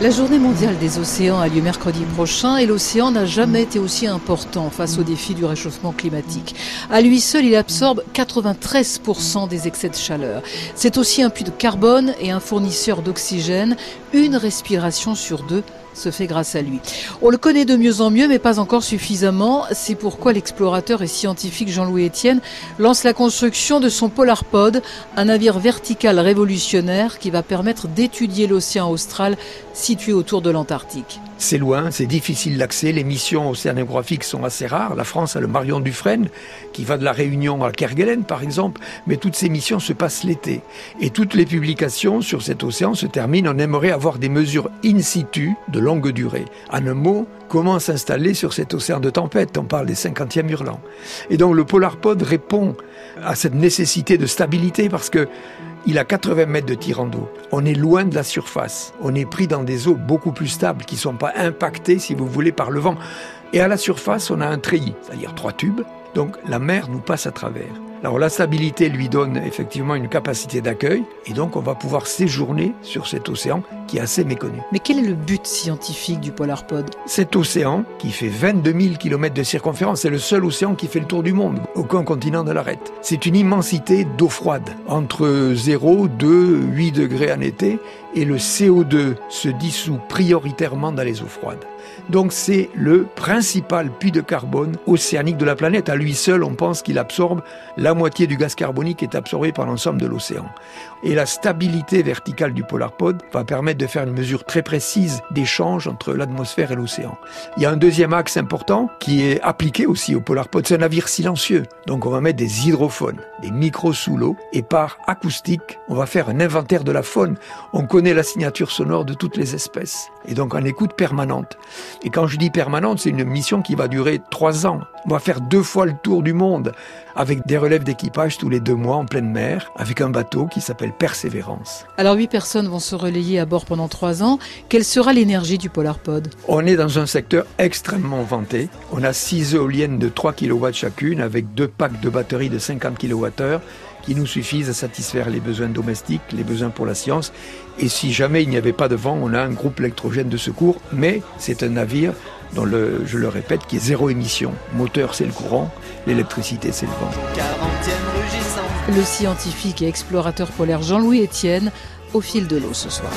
La journée mondiale des océans a lieu mercredi prochain et l'océan n'a jamais été aussi important face au défi du réchauffement climatique. À lui seul, il absorbe 93% des excès de chaleur. C'est aussi un puits de carbone et un fournisseur d'oxygène, une respiration sur deux se fait grâce à lui. On le connaît de mieux en mieux, mais pas encore suffisamment. C'est pourquoi l'explorateur et scientifique Jean-Louis Etienne lance la construction de son Polarpod, un navire vertical révolutionnaire qui va permettre d'étudier l'océan austral situé autour de l'Antarctique. C'est loin, c'est difficile d'accès, les missions océanographiques sont assez rares. La France a le Marion Dufresne qui va de la Réunion à Kerguelen par exemple, mais toutes ces missions se passent l'été. Et toutes les publications sur cet océan se terminent, on aimerait avoir des mesures in situ de longue durée. En un mot, comment s'installer sur cet océan de tempête? On parle des 50e hurlants. Et donc le Polarpod répond à cette nécessité de stabilité parce que il a 80 mètres de tirant d'eau. On est loin de la surface. On est pris dans des eaux beaucoup plus stables qui ne sont pas impactées, si vous voulez, par le vent. Et à la surface, on a un treillis, c'est-à-dire trois tubes. Donc la mer nous passe à travers. Alors la stabilité lui donne effectivement une capacité d'accueil et donc on va pouvoir séjourner sur cet océan qui est assez méconnu. Mais quel est le but scientifique du Polarpod Cet océan qui fait 22 000 km de circonférence, c'est le seul océan qui fait le tour du monde. Aucun continent ne l'arrête. C'est une immensité d'eau froide, entre 0, 2, 8 degrés en été et le CO2 se dissout prioritairement dans les eaux froides. Donc c'est le principal puits de carbone océanique de la planète. À lui seul, on pense qu'il absorbe la moitié du gaz carbonique est absorbé par l'ensemble de l'océan. Et la stabilité verticale du polarpod va permettre de faire une mesure très précise d'échange entre l'atmosphère et l'océan. Il y a un deuxième axe important qui est appliqué aussi au polarpod. C'est un navire silencieux. Donc on va mettre des hydrophones, des micros sous l'eau et par acoustique, on va faire un inventaire de la faune. On connaît la signature sonore de toutes les espèces. Et donc en écoute permanente. Et quand je dis permanente, c'est une mission qui va durer trois ans. On va faire deux fois le tour du monde avec des relèves d'équipage tous les deux mois en pleine mer, avec un bateau qui s'appelle Persévérance. Alors huit personnes vont se relayer à bord pendant trois ans. Quelle sera l'énergie du Polarpod On est dans un secteur extrêmement vanté. On a six éoliennes de 3 kW chacune avec deux packs de batteries de 50 kWh qui nous suffisent à satisfaire les besoins domestiques, les besoins pour la science. Et si jamais il n'y avait pas de vent, on a un groupe électrogène de secours, mais c'est un navire dont le, je le répète, qui est zéro émission. Moteur, c'est le courant, l'électricité, c'est le vent. Le scientifique et explorateur polaire Jean-Louis Etienne au fil de l'eau ce soir.